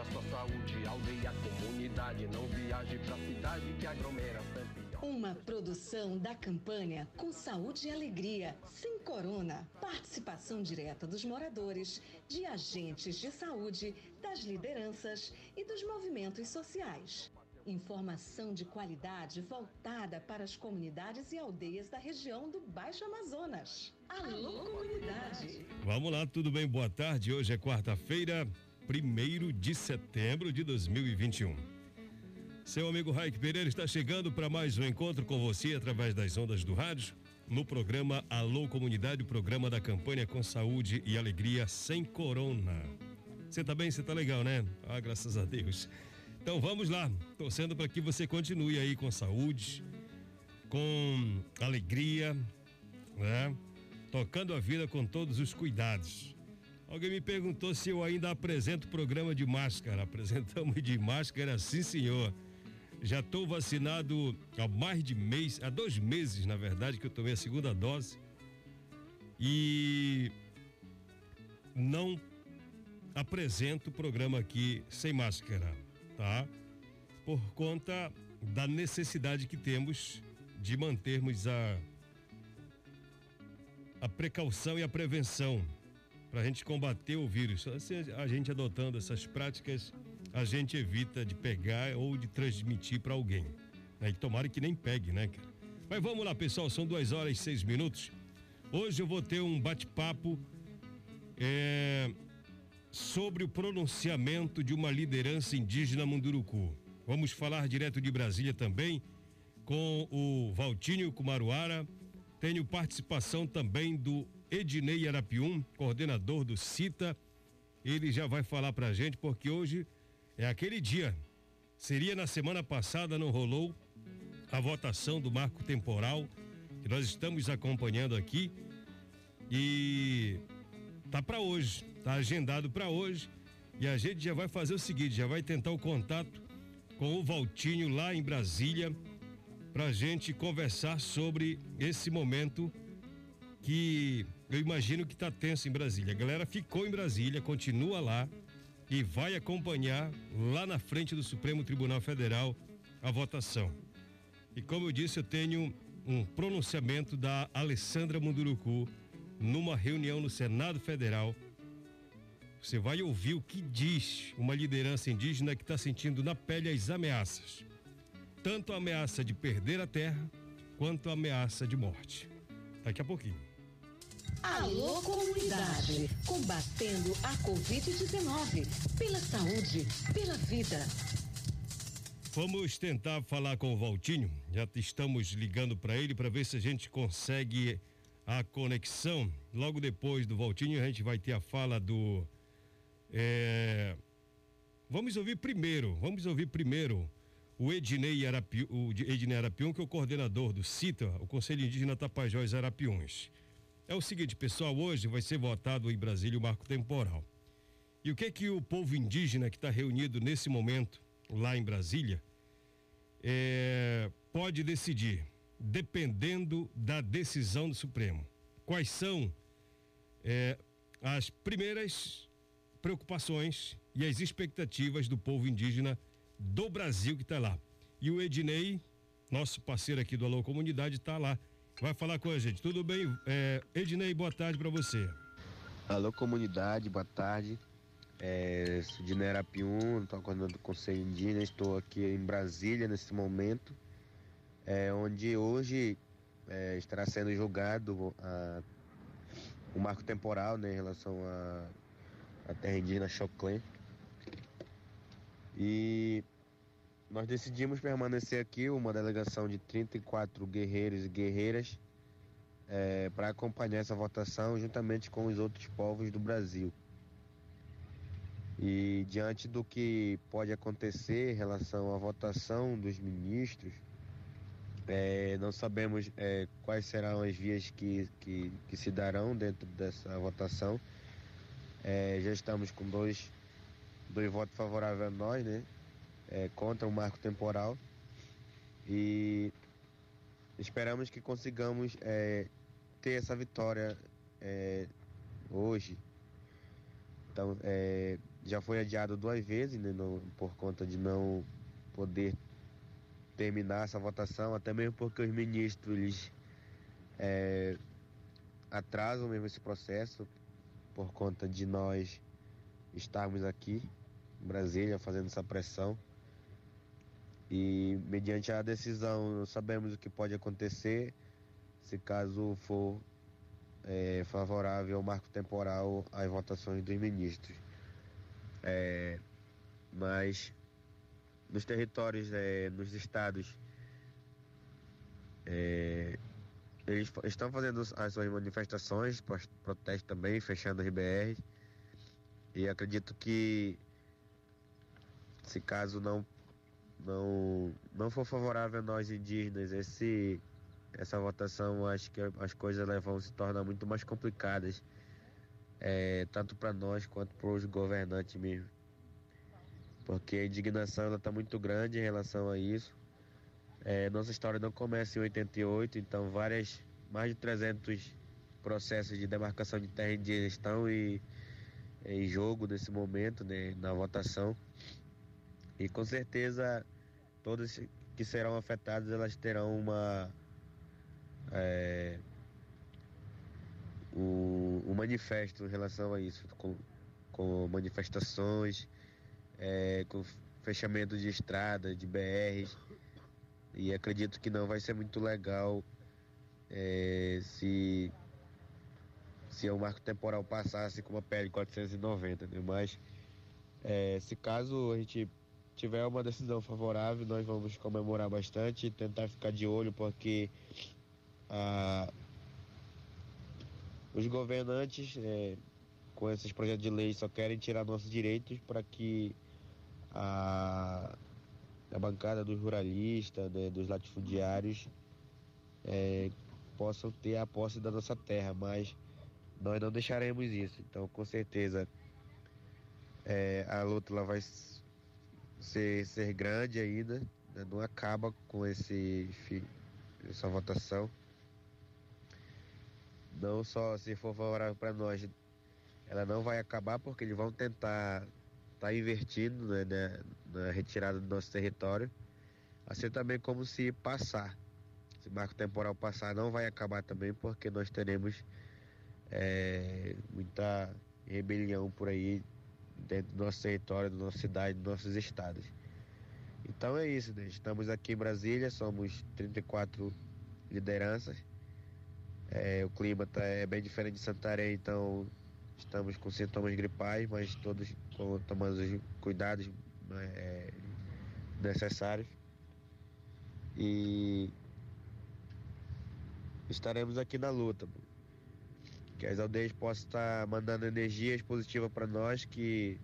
Pra sua saúde, aldeia, comunidade, não viaje pra cidade que aglomera sempre. Uma produção da campanha Com Saúde e Alegria, sem corona. Participação direta dos moradores, de agentes de saúde, das lideranças e dos movimentos sociais. Informação de qualidade voltada para as comunidades e aldeias da região do Baixo Amazonas. Alô, comunidade! Vamos lá, tudo bem? Boa tarde. Hoje é quarta-feira, 1 de setembro de 2021. Seu amigo Raik Pereira está chegando para mais um encontro com você através das ondas do rádio, no programa Alô Comunidade, o programa da campanha com saúde e alegria sem corona. Você tá bem? Você tá legal, né? Ah, graças a Deus. Então vamos lá, torcendo para que você continue aí com saúde, com alegria, né? Tocando a vida com todos os cuidados. Alguém me perguntou se eu ainda apresento o programa de máscara. Apresentamos de máscara, sim, senhor. Já estou vacinado há mais de mês, há dois meses, na verdade, que eu tomei a segunda dose. E não apresento o programa aqui sem máscara, tá? Por conta da necessidade que temos de mantermos a, a precaução e a prevenção para a gente combater o vírus. A gente adotando essas práticas a gente evita de pegar ou de transmitir para alguém. Né? E tomara que nem pegue, né? Mas vamos lá, pessoal, são duas horas e seis minutos. Hoje eu vou ter um bate-papo é, sobre o pronunciamento de uma liderança indígena Munduruku. Vamos falar direto de Brasília também com o Valtinho Kumaruara. Tenho participação também do Ednei Arapium, coordenador do CITA. Ele já vai falar pra gente, porque hoje é aquele dia. Seria na semana passada, não rolou a votação do marco temporal que nós estamos acompanhando aqui e tá para hoje, tá agendado para hoje e a gente já vai fazer o seguinte, já vai tentar o contato com o Valtinho lá em Brasília para gente conversar sobre esse momento que eu imagino que tá tenso em Brasília. A galera ficou em Brasília, continua lá e vai acompanhar lá na frente do Supremo Tribunal Federal a votação. E como eu disse, eu tenho um pronunciamento da Alessandra Munduruku numa reunião no Senado Federal. Você vai ouvir o que diz uma liderança indígena que está sentindo na pele as ameaças. Tanto a ameaça de perder a terra, quanto a ameaça de morte. Daqui a pouquinho. Alô comunidade, combatendo a Covid-19, pela saúde, pela vida. Vamos tentar falar com o Valtinho. Já estamos ligando para ele para ver se a gente consegue a conexão. Logo depois do Valtinho, a gente vai ter a fala do. É... Vamos ouvir primeiro, vamos ouvir primeiro o Ednei Arapi, o Ednei Arapiun, que é o coordenador do CITA, o Conselho Indígena Tapajós Arapiuns. É o seguinte, pessoal, hoje vai ser votado em Brasília o marco temporal. E o que é que o povo indígena que está reunido nesse momento lá em Brasília é, pode decidir, dependendo da decisão do Supremo? Quais são é, as primeiras preocupações e as expectativas do povo indígena do Brasil que está lá? E o Ednei, nosso parceiro aqui do Alô Comunidade, está lá vai falar com a gente. Tudo bem? É, Ednei, boa tarde para você. Alô, comunidade, boa tarde. É, sou de Nerapium, estou acordando do Conselho Indígena, estou aqui em Brasília nesse momento, é, onde hoje é, estará sendo julgado a, o marco temporal né, em relação à terra indígena Choclen. E nós decidimos permanecer aqui, uma delegação de 34 guerreiros e guerreiras, é, para acompanhar essa votação juntamente com os outros povos do Brasil. E diante do que pode acontecer em relação à votação dos ministros, é, não sabemos é, quais serão as vias que, que, que, se darão dentro dessa votação. É, já estamos com dois, dois votos favoráveis a nós, né? É, contra o marco temporal. E esperamos que consigamos é, ter essa vitória é, hoje. Então, já foi adiado duas vezes, né, por conta de não poder terminar essa votação, até mesmo porque os ministros eles, é, atrasam mesmo esse processo por conta de nós estarmos aqui em Brasília fazendo essa pressão. E mediante a decisão, sabemos o que pode acontecer se caso for é, favorável ao marco temporal às votações dos ministros. É, mas nos territórios, é, nos estados, é, eles estão fazendo as suas manifestações, protestos também, fechando as BRs. E acredito que se caso não não não for favorável a nós indígenas esse essa votação acho que as coisas vão se tornar muito mais complicadas é, tanto para nós quanto para os governantes mesmo porque a indignação está muito grande em relação a isso. É, nossa história não começa em 88, então várias, mais de 300 processos de demarcação de terra indígena estão em, em jogo nesse momento, né, na votação. E com certeza todas que serão afetadas elas terão uma é, o, manifesto em relação a isso, com, com manifestações, é, com fechamento de estrada, de BRs. E acredito que não vai ser muito legal é, se, se o marco temporal passasse com uma PL 490, né? mas é, se caso a gente tiver uma decisão favorável, nós vamos comemorar bastante e tentar ficar de olho, porque a, os governantes é, com esses projetos de lei só querem tirar nossos direitos para que a, a bancada dos ruralistas, né, dos latifundiários, é, possam ter a posse da nossa terra, mas nós não deixaremos isso. Então, com certeza, é, a luta lá vai ser, ser grande ainda, né, não acaba com esse, essa votação. Não só se for favorável para nós, ela não vai acabar porque eles vão tentar está invertindo né, né, na retirada do nosso território, assim também como se passar. Se marco temporal passar, não vai acabar também, porque nós teremos é, muita rebelião por aí dentro do nosso território, da nossa cidade, dos nossos estados. Então é isso, né? estamos aqui em Brasília, somos 34 lideranças. É, o clima tá, é bem diferente de Santarém, então estamos com sintomas gripais, mas todos tomando os cuidados né, é, necessários. E estaremos aqui na luta. Que as aldeias possam estar mandando energias positivas para nós, que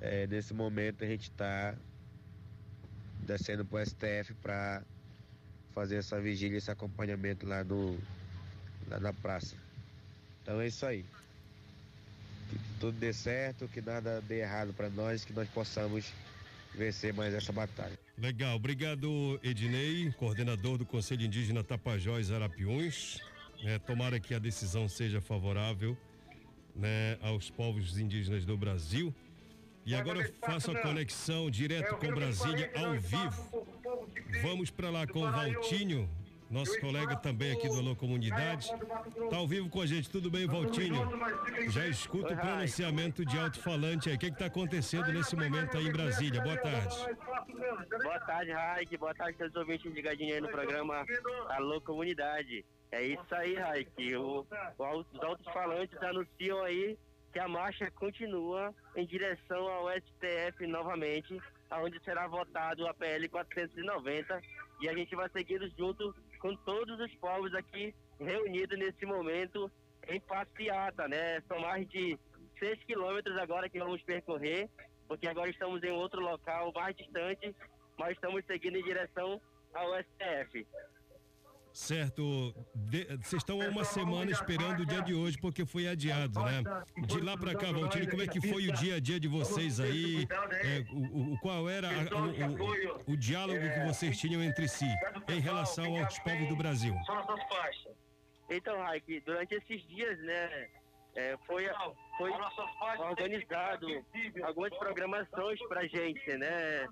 é, nesse momento a gente está descendo para o STF para fazer essa vigília, esse acompanhamento lá, no, lá na praça. Então é isso aí que tudo dê certo, que nada dê errado para nós, que nós possamos vencer mais essa batalha. Legal, obrigado Ednei, coordenador do Conselho Indígena Tapajós Arapiuns. É, tomara que a decisão seja favorável né, aos povos indígenas do Brasil. E agora eu faço a conexão direto com Brasília ao vivo. Vamos para lá com o Valtinho, nosso colega também aqui do Alô Comunidade. Está ao vivo com a gente. Tudo bem, Valtinho? Já escuta o pronunciamento de alto-falante aí. O que está acontecendo nesse momento aí em Brasília? Boa tarde. Boa tarde, Raik. Boa tarde, seus ouvintes ligadinhos aí no programa Alô Comunidade. É isso aí, Raik. O, os alto-falantes anunciam aí que a marcha continua em direção ao STF novamente, onde será votado a PL 490 e a gente vai seguir junto com todos os povos aqui reunidos nesse momento em passeata, né? São mais de 6 quilômetros agora que vamos percorrer, porque agora estamos em outro local mais distante, mas estamos seguindo em direção ao STF. Certo. Vocês estão há uma semana esperando o dia de hoje porque foi adiado, né? De lá para cá, Valtinho, como é que foi o dia a dia de vocês aí? É, o, o, qual era a, o, o, o, diálogo que vocês tinham entre si em relação aos povos do Brasil? Então, Raik, durante esses dias, né, é, foi, foi organizado algumas programações pra gente, né?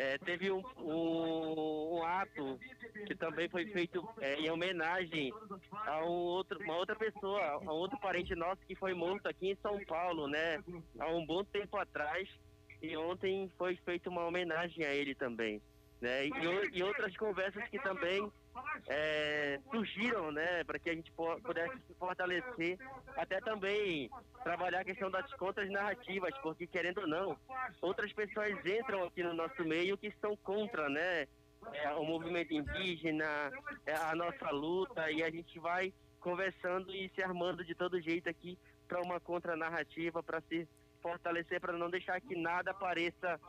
É, teve um, um, um, ato que também foi feito é, em homenagem a um outro, uma outra pessoa, a outro parente nosso que foi morto aqui em São Paulo, né? Há um bom tempo atrás. E ontem foi feita uma homenagem a ele também. Né? E, e outras conversas que também é, surgiram, né, para que a gente pudesse se fortalecer, até também trabalhar a questão das contas narrativas, porque querendo ou não, outras pessoas entram aqui no nosso meio que estão contra, né, é, o movimento indígena, é, a nossa luta, e a gente vai conversando e se armando de todo jeito aqui para uma contranarrativa, para se fortalecer, para não deixar que nada pareça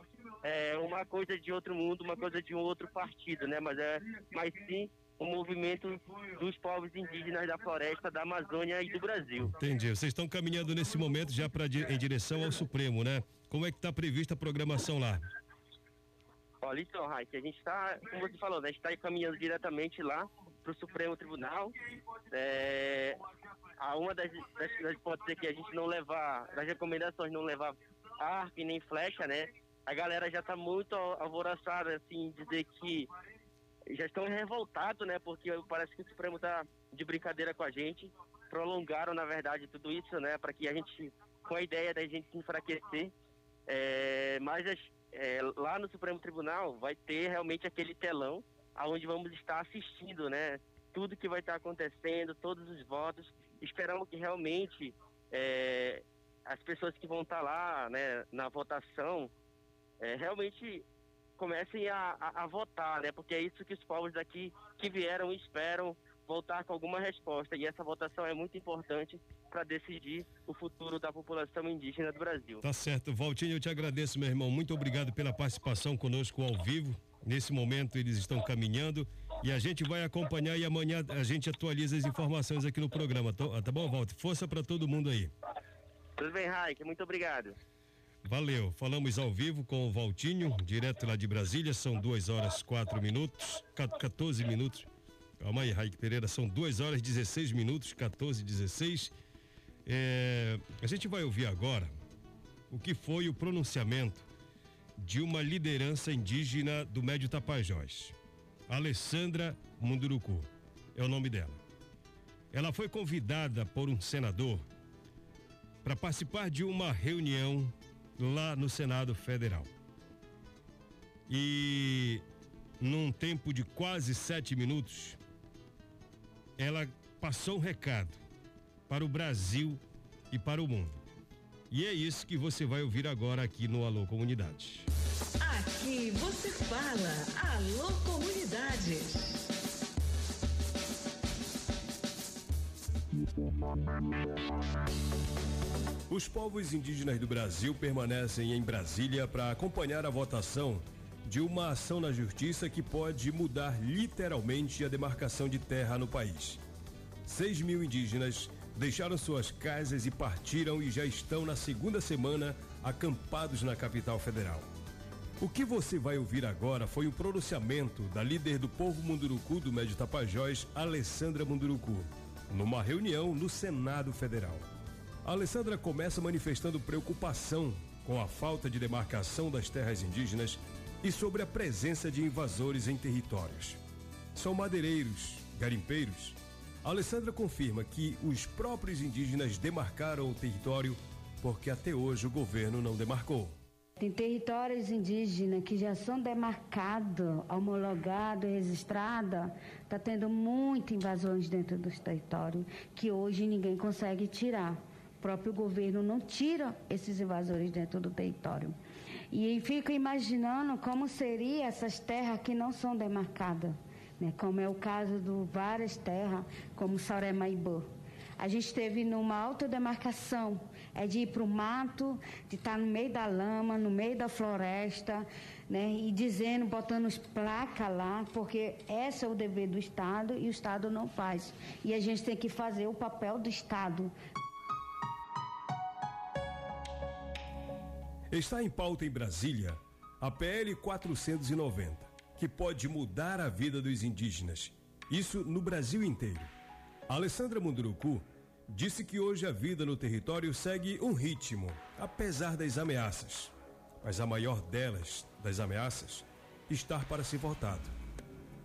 é, uma coisa de outro mundo, uma coisa de um outro partido, né? Mas é, mas sim o movimento dos povos indígenas da floresta, da Amazônia e do Brasil. Entendi. Vocês estão caminhando nesse momento já para em direção ao Supremo, né? Como é que está prevista a programação lá? Olha, então, Raik, a gente está, como você falou, né, a gente está caminhando diretamente lá para o Supremo Tribunal. É, a uma das, das, pode ser que a gente não levar, das recomendações não levar arco nem flecha, né? A galera já está muito alvoroçada, assim, dizer que já estão revoltados, né? Porque parece que o Supremo está de brincadeira com a gente. Prolongaram, na verdade, tudo isso, né? Para que a gente, com a ideia da gente se enfraquecer. É, mas é, lá no Supremo Tribunal vai ter realmente aquele telão aonde vamos estar assistindo, né? Tudo que vai estar acontecendo, todos os votos. Esperamos que realmente é, as pessoas que vão estar lá, né, na votação, é, realmente comecem a, a, a, votar, né? Porque é isso que os povos daqui que vieram esperam voltar com alguma resposta. E essa votação é muito importante para decidir o futuro da população indígena do Brasil. Tá certo. Valtinho, eu te agradeço, meu irmão. Muito obrigado pela participação conosco ao vivo. Nesse momento eles estão caminhando e a gente vai acompanhar e amanhã a gente atualiza as informações aqui no programa. Tá, tá bom, Walter? Força para todo mundo aí. Tudo bem, Raik. Muito obrigado. Valeu. Falamos ao vivo com o Valtinho, direto lá de Brasília. São duas horas quatro minutos, 14 minutos. Calma aí, Raik Pereira. São duas horas 16 minutos, 14 16. É, a gente vai ouvir agora o que foi o pronunciamento de uma liderança indígena do Médio Tapajós. Alessandra Munduruku é o nome dela. Ela foi convidada por um senador para participar de uma reunião lá no Senado Federal. E num tempo de quase sete minutos, ela passou um recado para o Brasil e para o mundo. E é isso que você vai ouvir agora aqui no Alô Comunidade. Aqui você fala, Alô Comunidade. Os povos indígenas do Brasil permanecem em Brasília para acompanhar a votação de uma ação na justiça que pode mudar literalmente a demarcação de terra no país. 6 mil indígenas deixaram suas casas e partiram e já estão na segunda semana acampados na capital federal. O que você vai ouvir agora foi o pronunciamento da líder do povo Munduruku do Médio Tapajós, Alessandra Munduruku, numa reunião no Senado Federal. A Alessandra começa manifestando preocupação com a falta de demarcação das terras indígenas e sobre a presença de invasores em territórios. São madeireiros, garimpeiros. A Alessandra confirma que os próprios indígenas demarcaram o território porque até hoje o governo não demarcou. Tem territórios indígenas que já são demarcados, homologados, registrados. Está tendo muitas invasões dentro dos territórios que hoje ninguém consegue tirar próprio governo não tira esses invasores dentro do território. E fico imaginando como seriam essas terras que não são demarcadas, né? como é o caso de várias terras, como Saremaibã. A gente esteve numa autodemarcação é de ir para o mato, de estar tá no meio da lama, no meio da floresta, né? E dizendo, botando placa lá, porque esse é o dever do Estado e o Estado não faz. E a gente tem que fazer o papel do Estado. Está em pauta em Brasília a PL 490, que pode mudar a vida dos indígenas. Isso no Brasil inteiro. Alessandra Munduruku disse que hoje a vida no território segue um ritmo, apesar das ameaças. Mas a maior delas, das ameaças, está para ser votado.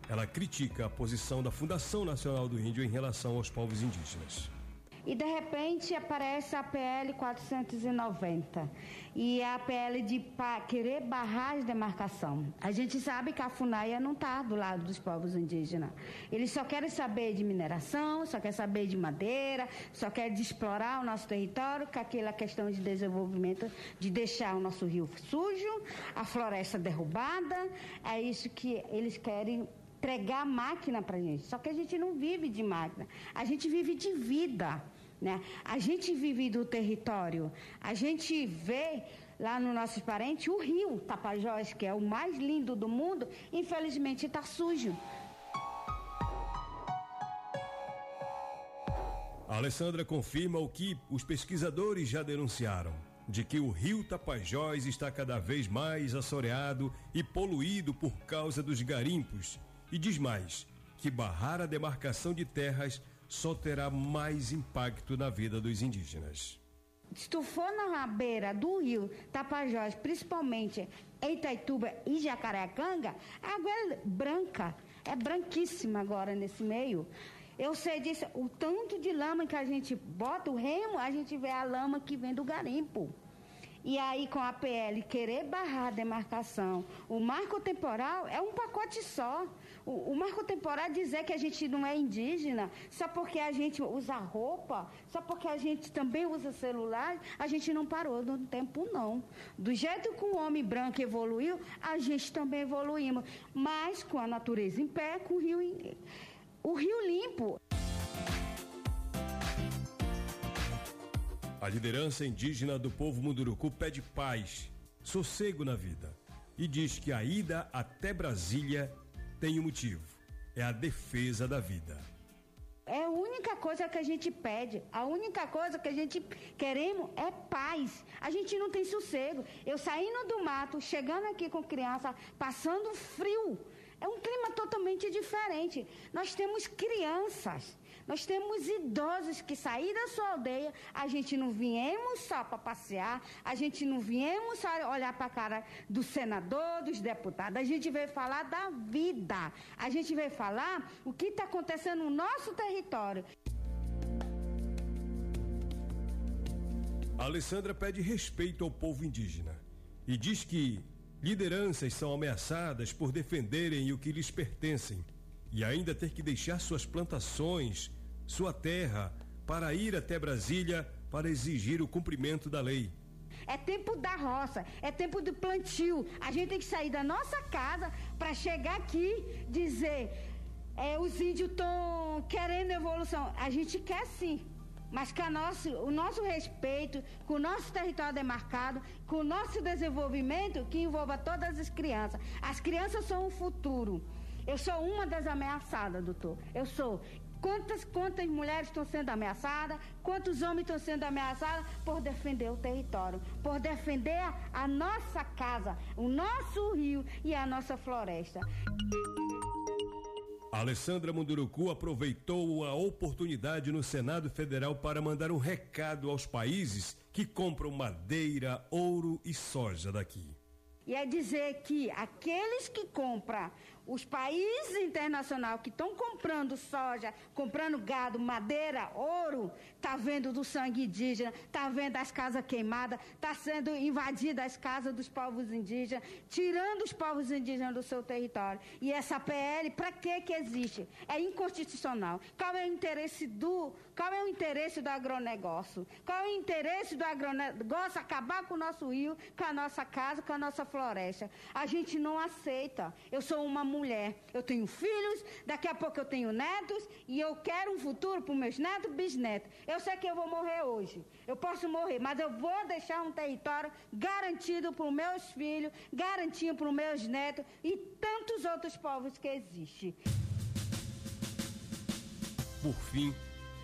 Ela critica a posição da Fundação Nacional do Índio em relação aos povos indígenas e de repente aparece a PL 490 e a PL de querer barrar a demarcação. A gente sabe que a FUNAIA não está do lado dos povos indígenas. Eles só querem saber de mineração, só querem saber de madeira, só querem de explorar o nosso território, com aquela questão de desenvolvimento, de deixar o nosso rio sujo, a floresta derrubada. É isso que eles querem entregar máquina para gente. Só que a gente não vive de máquina, a gente vive de vida. Né? A gente vive do território, a gente vê lá no nossos parentes o rio Tapajós, que é o mais lindo do mundo, infelizmente está sujo. A Alessandra confirma o que os pesquisadores já denunciaram, de que o rio Tapajós está cada vez mais assoreado e poluído por causa dos garimpos. E diz mais, que barrar a demarcação de terras só terá mais impacto na vida dos indígenas. Se tu for na beira do rio Tapajós, principalmente Itaituba e Jacarecanga, a água é branca, é branquíssima agora nesse meio. Eu sei disso, o tanto de lama que a gente bota o remo, a gente vê a lama que vem do garimpo. E aí, com a PL querer barrar a demarcação, o marco temporal é um pacote só. O, o marco temporal dizer que a gente não é indígena, só porque a gente usa roupa, só porque a gente também usa celular, a gente não parou no tempo, não. Do jeito que o homem branco evoluiu, a gente também evoluímos. Mas com a natureza em pé, com o rio, o rio limpo. A liderança indígena do povo Munduruku pede paz, sossego na vida e diz que a ida até Brasília tem um motivo: é a defesa da vida. É a única coisa que a gente pede, a única coisa que a gente queremos é paz. A gente não tem sossego. Eu saindo do mato, chegando aqui com criança, passando frio. É um clima totalmente diferente. Nós temos crianças nós temos idosos que saíram da sua aldeia, a gente não viemos só para passear, a gente não viemos só olhar para a cara do senador, dos deputados, a gente veio falar da vida, a gente veio falar o que está acontecendo no nosso território. Alessandra pede respeito ao povo indígena e diz que lideranças são ameaçadas por defenderem o que lhes pertencem e ainda ter que deixar suas plantações, sua terra, para ir até Brasília para exigir o cumprimento da lei. É tempo da roça, é tempo do plantio. A gente tem que sair da nossa casa para chegar aqui dizer: é, os índios estão querendo evolução. A gente quer sim, mas com nosso, o nosso respeito, com o nosso território demarcado, com o nosso desenvolvimento que envolva todas as crianças. As crianças são o futuro. Eu sou uma das ameaçadas, doutor. Eu sou. Quantas, quantas mulheres estão sendo ameaçadas? Quantos homens estão sendo ameaçados por defender o território, por defender a nossa casa, o nosso rio e a nossa floresta? Alessandra Munduruku aproveitou a oportunidade no Senado Federal para mandar um recado aos países que compram madeira, ouro e soja daqui. E é dizer que aqueles que compram os países internacionais que estão comprando soja, comprando gado, madeira, ouro, tá vendo do sangue indígena, tá vendo as casas queimadas, tá sendo invadida as casas dos povos indígenas, tirando os povos indígenas do seu território. E essa PL, para que que existe? É inconstitucional. Qual é o interesse do, qual é o interesse do agronegócio? Qual é o interesse do agronegócio acabar com o nosso rio, com a nossa casa, com a nossa floresta? A gente não aceita. Eu sou uma mulher mulher. Eu tenho filhos, daqui a pouco eu tenho netos e eu quero um futuro para os meus netos, bisnetos. Eu sei que eu vou morrer hoje. Eu posso morrer, mas eu vou deixar um território garantido para os meus filhos, garantido para os meus netos e tantos outros povos que existem. Por fim,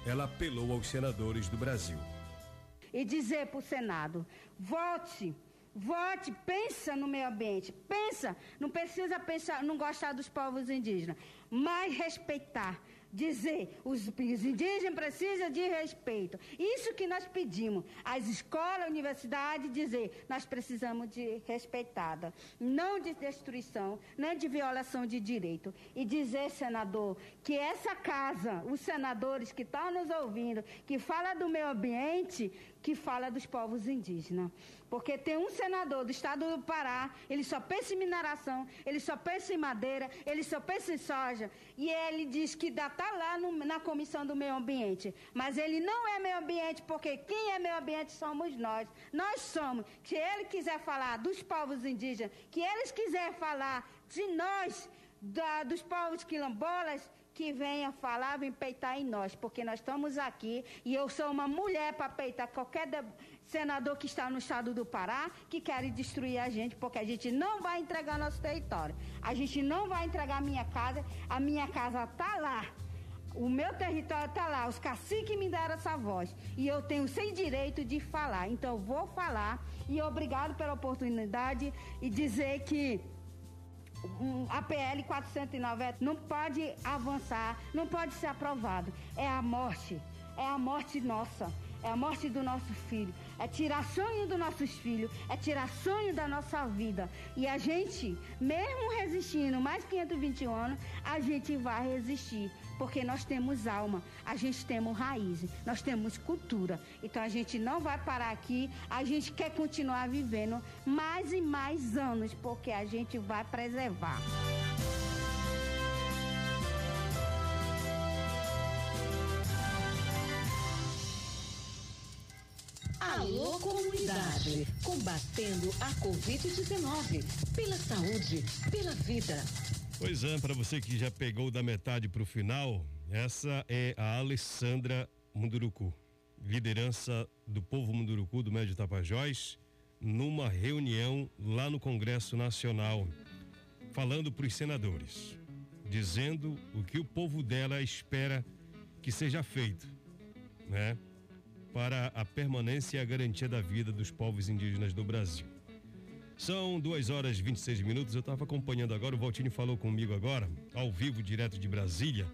ela apelou aos senadores do Brasil. E dizer para o Senado: vote Vote, pensa no meio ambiente, pensa, não precisa pensar, não gostar dos povos indígenas, mas respeitar, dizer, os, os indígenas precisam de respeito. Isso que nós pedimos. As escolas, a universidade, dizer, nós precisamos de respeitada, não de destruição, não de violação de direito. E dizer, senador, que essa casa, os senadores que estão nos ouvindo, que fala do meio ambiente, que fala dos povos indígenas. Porque tem um senador do estado do Pará, ele só pensa em mineração, ele só pensa em madeira, ele só pensa em soja. E ele diz que está lá no, na comissão do meio ambiente. Mas ele não é meio ambiente, porque quem é meio ambiente somos nós. Nós somos. Se ele quiser falar dos povos indígenas, que eles quiserem falar de nós, da, dos povos quilombolas, que venha falar, vem peitar em nós, porque nós estamos aqui e eu sou uma mulher para peitar qualquer senador que está no estado do Pará que quer destruir a gente, porque a gente não vai entregar nosso território. A gente não vai entregar a minha casa, a minha casa está lá. O meu território está lá, os caciques me deram essa voz. E eu tenho sem direito de falar. Então vou falar. E obrigado pela oportunidade e dizer que a PL 490 não pode avançar, não pode ser aprovado. É a morte, é a morte nossa, é a morte do nosso filho, é tirar sonho dos nossos filhos, é tirar sonho da nossa vida. E a gente, mesmo resistindo mais 521 anos, a gente vai resistir porque nós temos alma, a gente temos raízes, nós temos cultura. Então a gente não vai parar aqui, a gente quer continuar vivendo mais e mais anos, porque a gente vai preservar. Alô comunidade, combatendo a Covid-19, pela saúde, pela vida. Pois é, para você que já pegou da metade para o final, essa é a Alessandra Munduruku, liderança do povo Munduruku do Médio Tapajós, numa reunião lá no Congresso Nacional, falando para os senadores, dizendo o que o povo dela espera que seja feito, né? Para a permanência e a garantia da vida dos povos indígenas do Brasil. São duas horas e 26 minutos. Eu estava acompanhando agora, o Valtini falou comigo agora, ao vivo, direto de Brasília,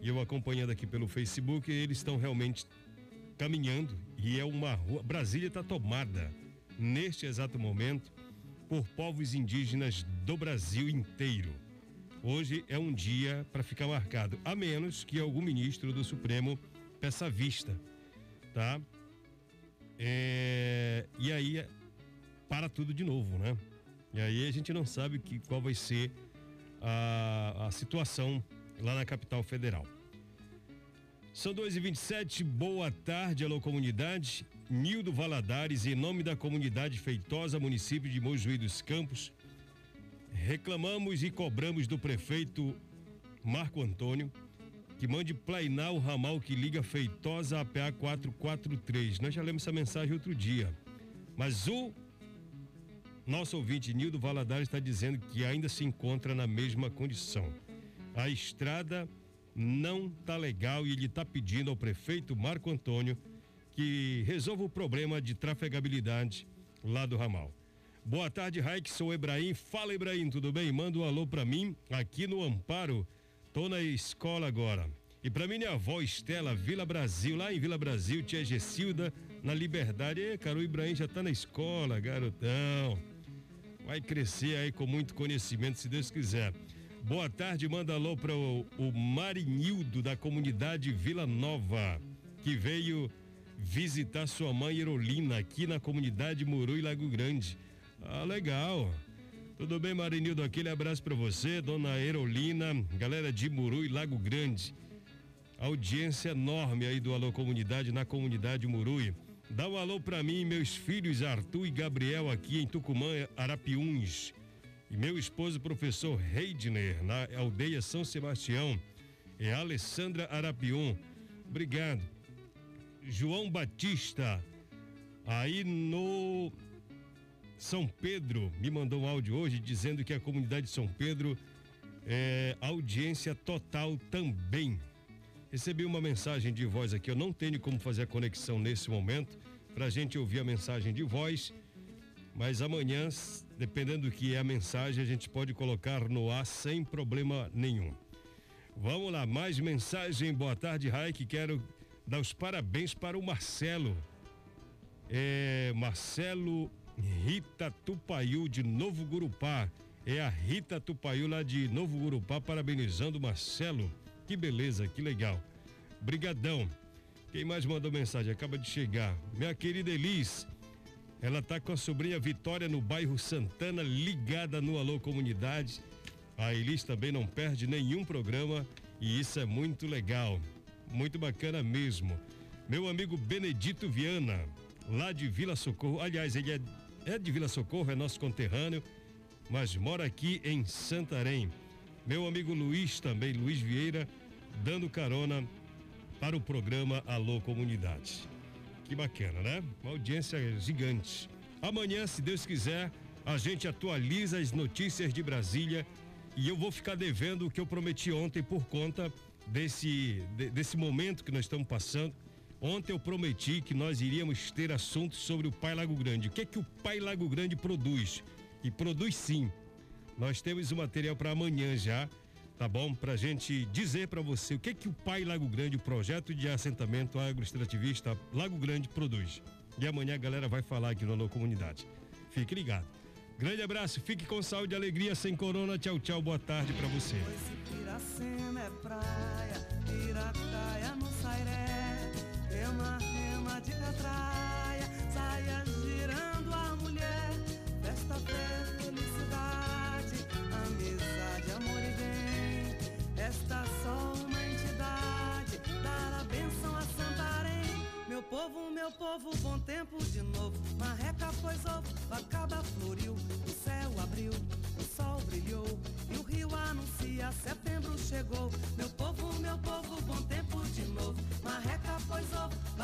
e eu acompanhando aqui pelo Facebook, eles estão realmente caminhando e é uma rua. Brasília está tomada neste exato momento por povos indígenas do Brasil inteiro. Hoje é um dia para ficar marcado, a menos que algum ministro do Supremo peça vista, tá? É, e aí para tudo de novo, né? E aí a gente não sabe que, qual vai ser a, a situação lá na capital federal. São 2 e 27 boa tarde, alô comunidade. Nildo Valadares, em nome da comunidade feitosa, município de Mojuí dos Campos, reclamamos e cobramos do prefeito Marco Antônio que mande plainar o ramal que liga Feitosa a PA 443. Nós já lemos essa mensagem outro dia. Mas o nosso ouvinte Nildo Valadares está dizendo que ainda se encontra na mesma condição. A estrada não está legal e ele está pedindo ao prefeito Marco Antônio que resolva o problema de trafegabilidade lá do ramal. Boa tarde, Raik, sou Ebraim. Fala, Ebraim, tudo bem? Manda um alô para mim aqui no Amparo. Tô na escola agora. E para minha avó Estela, Vila Brasil, lá em Vila Brasil, tia Gessilda, na Liberdade. E, cara, o Ibrahim já tá na escola, garotão vai crescer aí com muito conhecimento, se Deus quiser. Boa tarde, manda alô para o, o Marinildo da comunidade Vila Nova, que veio visitar sua mãe Erolina aqui na comunidade Muru e Lago Grande. Ah, legal. Tudo bem, Marinildo? Aquele abraço para você, dona Erolina, galera de Muru e Lago Grande. Audiência enorme aí do Alô Comunidade na comunidade Murui. Dá um alô para mim, meus filhos Arthur e Gabriel aqui em Tucumã, Arapiuns. E meu esposo, professor Heidner, na aldeia São Sebastião. É Alessandra Arapion. Obrigado. João Batista, aí no São Pedro, me mandou um áudio hoje dizendo que a comunidade de São Pedro é audiência total também. Recebi uma mensagem de voz aqui, eu não tenho como fazer a conexão nesse momento para a gente ouvir a mensagem de voz, mas amanhã, dependendo do que é a mensagem, a gente pode colocar no ar sem problema nenhum. Vamos lá, mais mensagem. Boa tarde, Raik. Quero dar os parabéns para o Marcelo. É, Marcelo Rita Tupaiu de Novo Gurupá. É a Rita Tupaiu lá de Novo Gurupá parabenizando o Marcelo. Que beleza, que legal. Brigadão. Quem mais mandou mensagem? Acaba de chegar. Minha querida Elis. Ela tá com a sobrinha Vitória no bairro Santana, ligada no Alô Comunidade. A Elis também não perde nenhum programa e isso é muito legal. Muito bacana mesmo. Meu amigo Benedito Viana, lá de Vila Socorro. Aliás, ele é, é de Vila Socorro, é nosso conterrâneo, mas mora aqui em Santarém. Meu amigo Luiz também, Luiz Vieira, dando carona para o programa Alô Comunidade. Que bacana, né? Uma audiência gigante. Amanhã, se Deus quiser, a gente atualiza as notícias de Brasília e eu vou ficar devendo o que eu prometi ontem por conta desse, de, desse momento que nós estamos passando. Ontem eu prometi que nós iríamos ter assuntos sobre o Pai Lago Grande. O que é que o Pai Lago Grande produz? E produz sim. Nós temos o material para amanhã já, tá bom? Para gente dizer para você o que é que o Pai Lago Grande, o projeto de assentamento agroextrativista Lago Grande produz. E amanhã a galera vai falar aqui na comunidade. Fique ligado. Grande abraço, fique com saúde e alegria, sem corona. Tchau, tchau, boa tarde para você. É mulher, festa, fé, povo, meu povo, bom tempo de novo. Marreca pois ovo, bacaba floriu, o céu abriu, o sol brilhou. E o rio anuncia, setembro chegou. Meu povo, meu povo, bom tempo de novo. Marreca pois ovo,